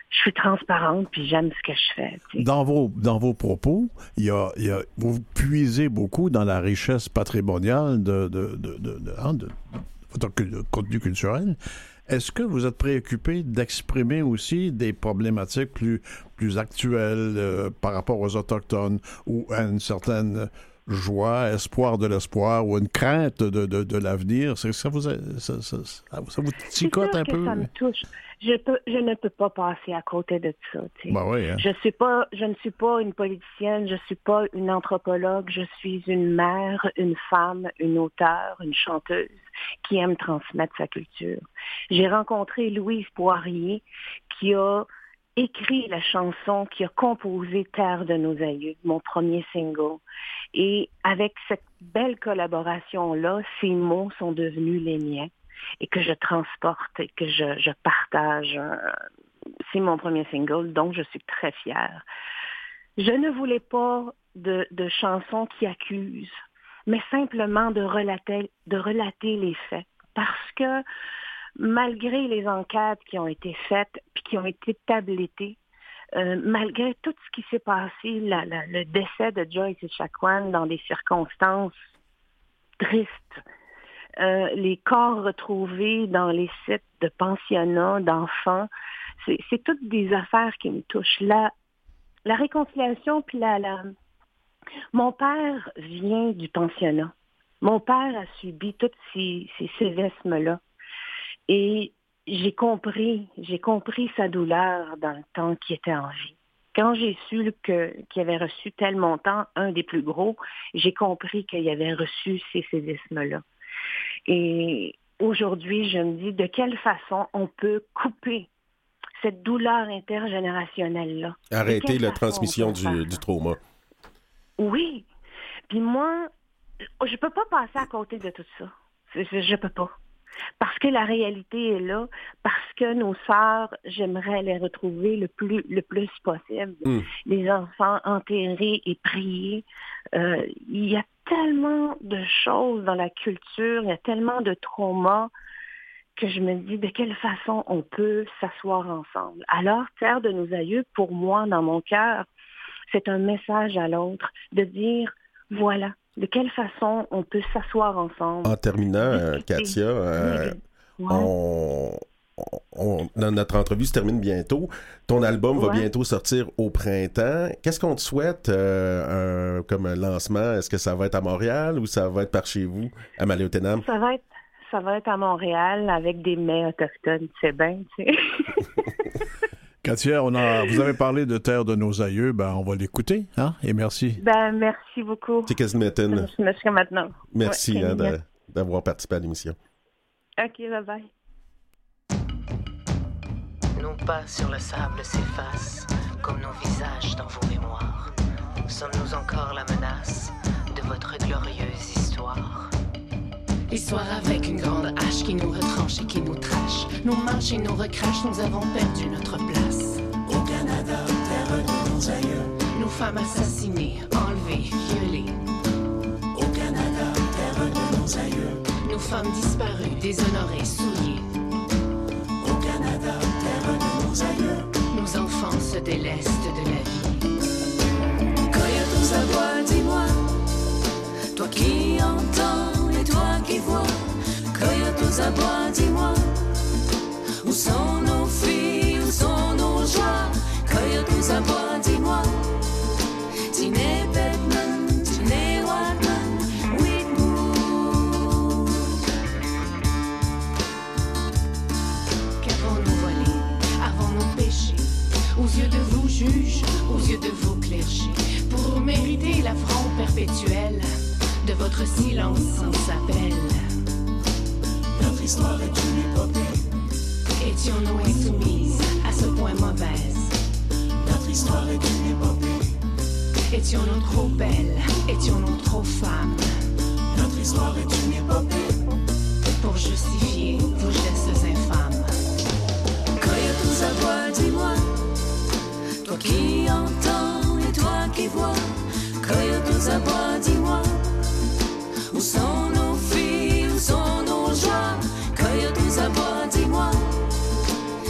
je suis transparente, puis j'aime ce que je fais. Dans vos, dans vos propos, il y a, y a, vous puisez beaucoup dans la richesse patrimoniale de, de, de, de, hein, votre contenu culturel. Est-ce que vous êtes préoccupé d'exprimer aussi des problématiques plus, plus actuelles euh, par rapport aux Autochtones ou à une certaine joie, espoir de l'espoir ou une crainte de, de, de l'avenir? Ça, vous, ça, ça, ça, vous ticote un peu? Ça me touche. Je, peux, je ne peux pas passer à côté de ça. Ben oui, hein? je, suis pas, je ne suis pas une politicienne, je ne suis pas une anthropologue, je suis une mère, une femme, une auteure, une chanteuse qui aime transmettre sa culture. J'ai rencontré Louise Poirier qui a écrit la chanson, qui a composé Terre de nos aïeux, mon premier single. Et avec cette belle collaboration-là, ces mots sont devenus les miens et que je transporte et que je, partage. C'est mon premier single, donc je suis très fière. Je ne voulais pas de, chansons qui accusent, mais simplement de relater les faits. Parce que malgré les enquêtes qui ont été faites, puis qui ont été tablettées, euh, malgré tout ce qui s'est passé, le décès de Joyce et Chacuan dans des circonstances tristes, euh, les corps retrouvés dans les sites de pensionnats d'enfants, c'est toutes des affaires qui me touchent. La, réconciliation, puis la, la... Mon père vient du pensionnat. Mon père a subi tous ces, ces sévismes-là. Et j'ai compris, j'ai compris sa douleur dans le temps qu'il était en vie. Quand j'ai su qu'il avait reçu tel montant, un des plus gros, j'ai compris qu'il avait reçu ces séismes-là. Et aujourd'hui, je me dis de quelle façon on peut couper cette douleur intergénérationnelle-là. Arrêter la transmission du, du, trauma. Oui. Puis moi, je peux pas passer à côté de tout ça. Je, je peux pas. Parce que la réalité est là, parce que nos sœurs, j'aimerais les retrouver le plus, le plus possible. Hmm. Les enfants enterrés et priés. Euh, il y a tellement de choses dans la culture, il y a tellement de traumas que je me dis de quelle façon on peut s'asseoir ensemble? Alors, Terre de nos aïeux, pour moi, dans mon cœur, c'est un message à l'autre de dire, voilà, de quelle façon on peut s'asseoir ensemble? En terminant, euh, Katia, euh, notre entrevue se termine bientôt. Ton album va bientôt sortir au printemps. Qu'est-ce qu'on te souhaite euh, comme un lancement? Est-ce que ça va être à Montréal ou ça va être par chez vous, à Maléoténam? Ça va être ça va être à Montréal avec des mets autochtones, c'est bien, tu sais. Katia, on a, vous avez parlé de Terre de nos aïeux, ben on va l'écouter, hein? Et merci. Ben merci beaucoup. C'est Jusqu'à maintenant. Merci hein, d'avoir participé à l'émission. Ok, bye bye. Nos pas sur le sable s'effacent, comme nos visages dans vos mémoires. Sommes-nous encore la menace de votre glorieuse histoire? Histoire avec une grande hache qui nous retranche et qui nous trache. Nous marche et nous recrache, nous avons perdu notre place. Nos femmes assassinées, enlevées, violées. Au Canada, terre de nos aïeux. Nos femmes disparues, déshonorées, souillées. Au Canada, terre de nos aïeux. Nos enfants se délestent de la vie. Coyote à voix, dis-moi, toi qui entends toi qui vois, cueille tous abois, dis-moi, où sont nos filles, où sont nos joies, cueille tous abois, dis-moi, Tine Batman, Tine Watman, Whitmoor. Qu'avons-nous volé, avons-nous péché, aux yeux de vos juges, aux yeux de vos clergés, pour mériter l'affront perpétuel? de votre silence sans appel. Notre histoire est une épopée. Étions-nous insoumises à ce point mauvaise? Notre histoire est une épopée. Étions-nous trop belles? Étions-nous trop femmes? Notre histoire est une épopée. Pour justifier vos gestes infâmes. Cueille tous à voix, dis-moi. Toi qui entends et toi qui vois. Cueille tous à voix, dis-moi. Où sont nos filles, où sont nos joies? Cueille tous à bois, dis-moi.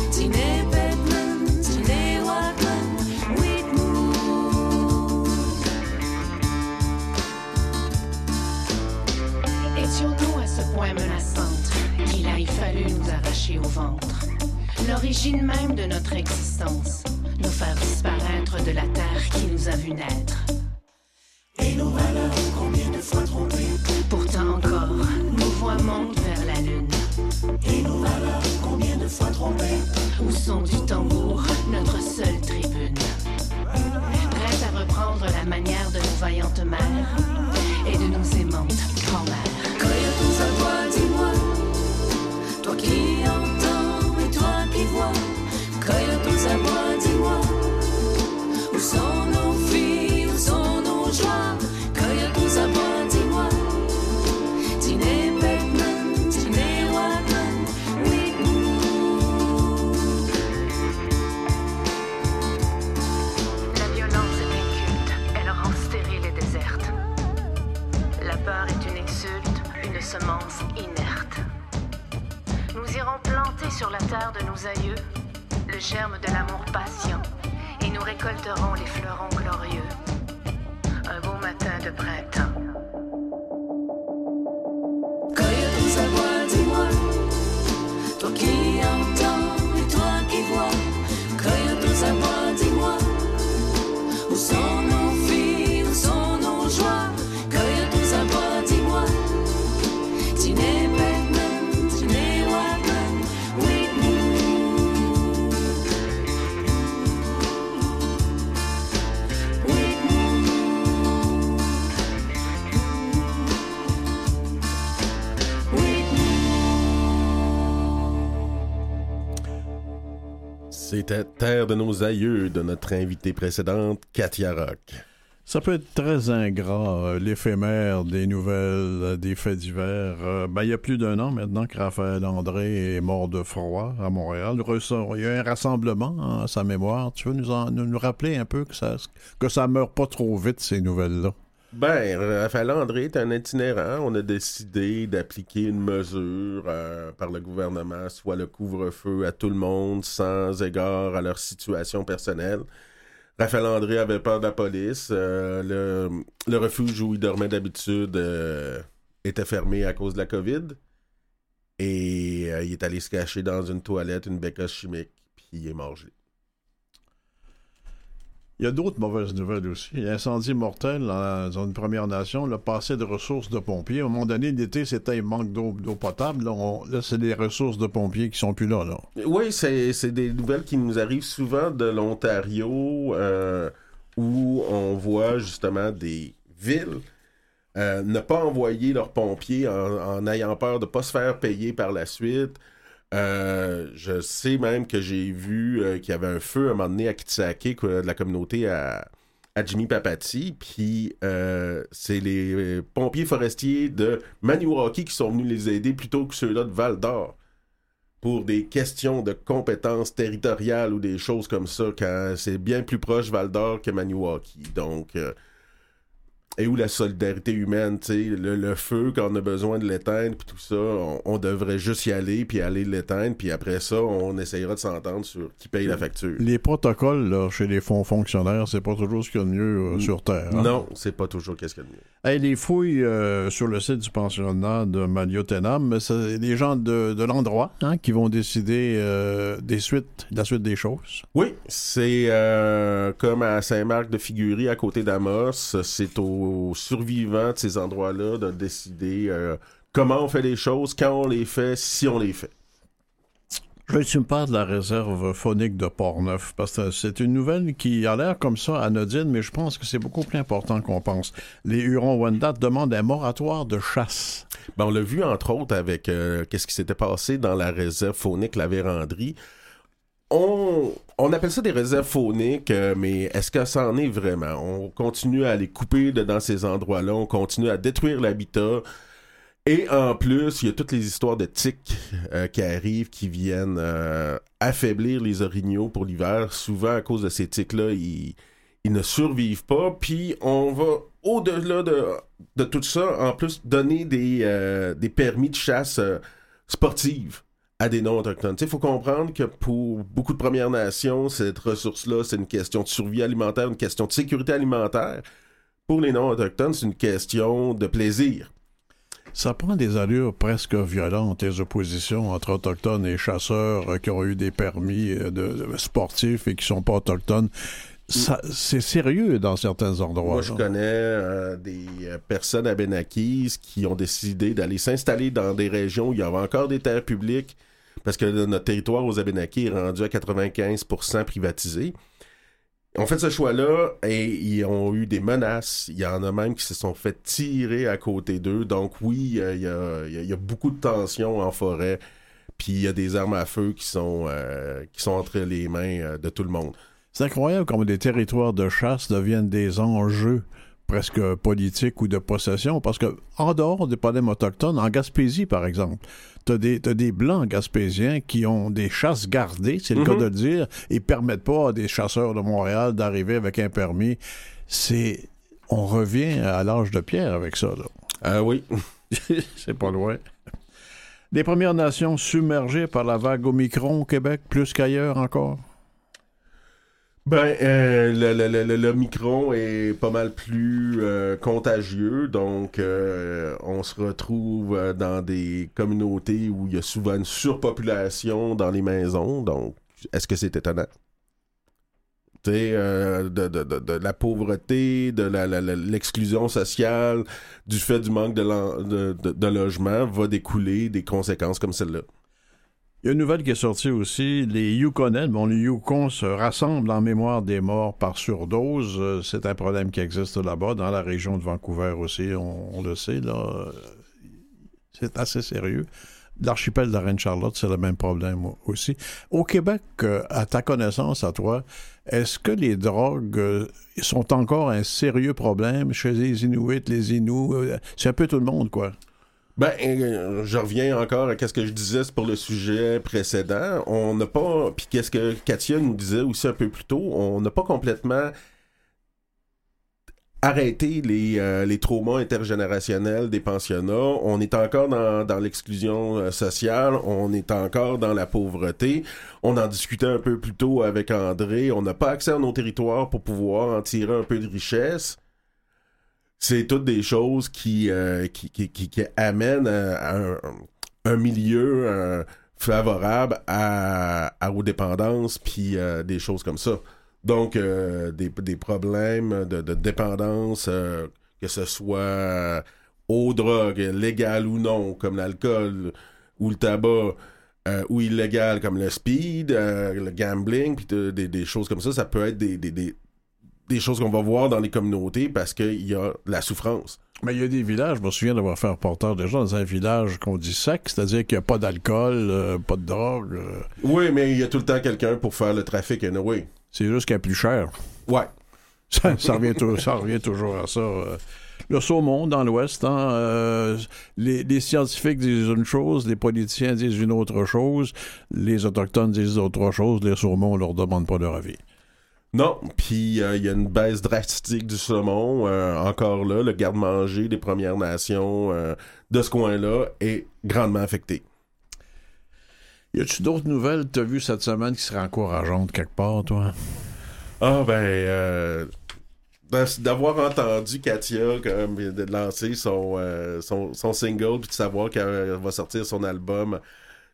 Tine nous arracher au ventre L'origine même de notre existence, nous faire disparaître de la terre qui nous a vu naître. Et nos valeurs, combien de fois trompées? Pourtant encore, nos voix montent vers la lune. Et nos valeurs, combien de fois trompées? Où sont du tambour, notre seule tribune? Prête à reprendre la manière de nos vaillantes mères et de nos aimantes grand-mères. Aïeux, le germe de l'amour patient, et nous récolterons les fleurons glorieux. De nos aïeux de notre invitée précédente, Katia Rock. Ça peut être très ingrat, euh, l'éphémère des nouvelles, euh, des faits divers. Euh, ben, il y a plus d'un an maintenant que Raphaël André est mort de froid à Montréal. Il y a un rassemblement à sa mémoire. Tu veux nous, en- nous rappeler un peu que ça, que ça meurt pas trop vite, ces nouvelles-là? Ben, Raphaël André est un itinérant. On a décidé d'appliquer une mesure euh, par le gouvernement, soit le couvre-feu à tout le monde, sans égard à leur situation personnelle. Raphaël André avait peur de la police. Euh, le, refuge où il dormait d'habitude euh, était fermé à cause de la COVID. Et il est allé se cacher dans une toilette, une bécasse chimique, puis il est gelé. Il y a d'autres mauvaises nouvelles aussi. L'incendie mortel dans une Première Nation, le passé de ressources de pompiers. Un moment donné, l'été, c'était un manque d'eau potable. Là, c'est les ressources de pompiers qui sont plus là. Oui, c'est c'est des nouvelles qui nous arrivent souvent de l'Ontario, euh, où on voit justement des villes euh, ne pas envoyer leurs pompiers en, en ayant peur de ne pas se faire payer par la suite. Euh, je sais même que j'ai vu euh, qu'il y avait un feu à un moment donné à Kitsake, de la communauté à, Jimmy Papati, puis euh, c'est les pompiers forestiers de Maniwaki qui sont venus les aider plutôt que ceux-là de Val d'Or pour des questions de compétences territoriales ou des choses comme ça, quand c'est bien plus proche Val d'Or que Maniwaki. Donc, et où la solidarité humaine, tu sais, le, le feu, quand on a besoin de l'éteindre, puis tout ça, on, on devrait juste y aller, puis aller l'éteindre, puis après ça, on essayera de s'entendre sur qui paye la facture. Les protocoles là, chez les fonds fonctionnaires, c'est pas toujours ce qu'il y a de mieux euh, sur Terre. hein? Non, c'est pas toujours qu'est-ce qu'il y a de mieux. Hey, les fouilles euh, sur le site du pensionnat de Maliotenam, c'est les gens de, de l'endroit hein, qui vont décider euh, des suites, de la suite des choses. Oui, c'est comme à Saint-Marc de Figuerie, à côté d'Amos. C'est aux survivants de ces endroits-là de décider euh, comment on fait les choses, quand on les fait, si on les fait. Je tu me parles de la réserve phonique de Portneuf, parce que c'est une nouvelle qui a l'air comme ça anodine, mais je pense que c'est beaucoup plus important qu'on pense. Les Hurons-Wendat demandent un moratoire de chasse. Ben, on l'a vu entre autres avec euh, qu'est-ce qui s'était passé dans la réserve faunique La Vérandrie. On, on appelle ça des réserves fauniques, euh, mais est-ce que ça en est vraiment? On continue à les couper dans ces endroits-là, on continue à détruire l'habitat. Et en plus, il y a toutes les histoires de tiques euh, qui arrivent, qui viennent euh, affaiblir les orignaux pour l'hiver. Souvent, à cause de ces tiques-là, ils, ne survivent pas. Puis, on va au-delà de, tout ça, en plus, donner des, permis de chasse sportives à des non-autochtones. Il faut comprendre que pour beaucoup de Premières Nations, cette ressource-là, c'est une question de survie alimentaire, une question de sécurité alimentaire. Pour les non-autochtones, c'est une question de plaisir. Ça prend des allures presque violentes, les oppositions entre autochtones et chasseurs euh, qui ont eu des permis euh, de, de sportifs et qui sont pas autochtones. C'est sérieux dans certains endroits. Moi, je connais euh, des personnes à Benakis qui ont décidé d'aller s'installer dans des régions où il y avait encore des terres publiques parce que notre territoire aux Abénakis est rendu à 95% privatisé. Ils ont fait ce choix-là et ils ont eu des menaces. Il y en a même qui se sont fait tirer à côté d'eux. Donc oui, il y, a, beaucoup de tensions en forêt. Puis il y a des armes à feu qui sont, euh, qui sont entre les mains euh, de tout le monde. C'est incroyable comment des territoires de chasse deviennent des enjeux presque politiques ou de possession, parce que en dehors des problèmes autochtones, en Gaspésie, par exemple, t'as des, t'as des Blancs gaspésiens qui ont des chasses gardées, c'est le Mhm. cas de le dire, et permettent pas à des chasseurs de Montréal d'arriver avec un permis. C'est... On revient à l'âge de pierre avec ça, là. Ah oui. c'est pas loin. Les Premières Nations submergées par la vague Omicron au Québec, plus qu'ailleurs encore? Ben, euh, le, le, micron est pas mal plus euh, contagieux, donc euh, on se retrouve dans des communautés où il y a souvent une surpopulation dans les maisons, donc est-ce que c'est étonnant? Euh, de, de, de, la pauvreté, de l'exclusion sociale, du fait du manque de, de, logement, va découler des conséquences comme celle-là. Il y a une nouvelle qui est sortie aussi. Les Yukonais, bon, les Yukons se rassemblent en mémoire des morts par surdose. Euh, c'est un problème qui existe là-bas, dans la région de Vancouver aussi, on, le sait, là. C'est assez sérieux. L'archipel de la Reine-Charlotte, c'est le même problème aussi. Au Québec, euh, à ta connaissance, à toi, est-ce que les drogues euh, sont encore un sérieux problème chez les Inuits, les Inuits? C'est un peu tout le monde, quoi. Ben, euh, je reviens encore à ce que je disais pour le sujet précédent. On n'a pas, puis qu'est-ce que Katia nous disait aussi un peu plus tôt, on n'a pas complètement arrêter les, euh, les traumas intergénérationnels des pensionnats. On est encore dans, dans l'exclusion euh, sociale, on est encore dans la pauvreté. On en discutait un peu plus tôt avec André. On n'a pas accès à nos territoires pour pouvoir en tirer un peu de richesse. C'est toutes des choses qui, euh, amènent à un, un milieu favorable à, à, aux dépendances puis des choses comme ça. Donc, euh, des, problèmes de, dépendance, euh, que ce soit aux drogues, légales ou non, comme l'alcool ou le tabac, euh, ou illégal comme le speed, le gambling, puis des, choses comme ça, ça peut être des, des choses qu'on va voir dans les communautés parce qu'il y a la souffrance. Mais il y a des villages, je me souviens d'avoir fait un reportage déjà dans un village qu'on dit sec, c'est-à-dire qu'il n'y a pas d'alcool, pas de drogue. Oui, mais il y a tout le temps quelqu'un pour faire le trafic, anyway. C'est juste qu'il est plus cher. Ouais. Ça, revient, ça revient toujours à ça. Euh. Le saumon dans l'Ouest, hein, euh, les, scientifiques disent une chose, les politiciens disent une autre chose, les Autochtones disent autre chose, les saumons, on leur demande pas leur avis. Non, puis euh, il y a une baisse drastique du saumon. encore là, le garde-manger des Premières Nations de ce coin-là est grandement affecté. Y a-tu d'autres nouvelles que tu as vues cette semaine qui seraient encourageantes quelque part, toi? Ah, ben, euh, d'avoir entendu Katia comme, de lancer son, euh, son, son, single puis de savoir qu'elle va sortir son album,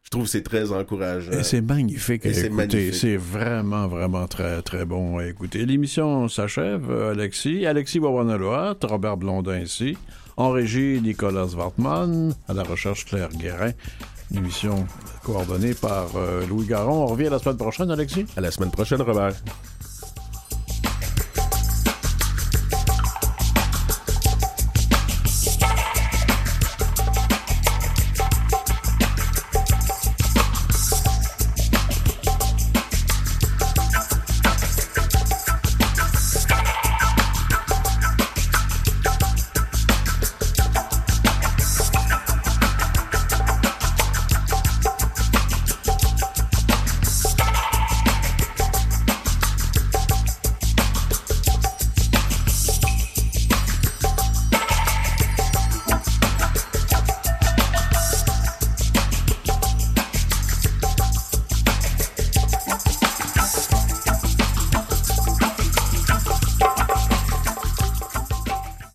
je trouve que c'est très encourageant. C'est magnifique. C'est vraiment, vraiment très, très bon à écouter. L'émission s'achève. Alexis, Alexis Wawanaloa, Robert Blondin ici. En régie, Nicolas Wartman. À la recherche, Claire Guérin. Une émission coordonnée par euh, Louis Garon. On revient la semaine prochaine, Alexis? À la semaine prochaine, Robert.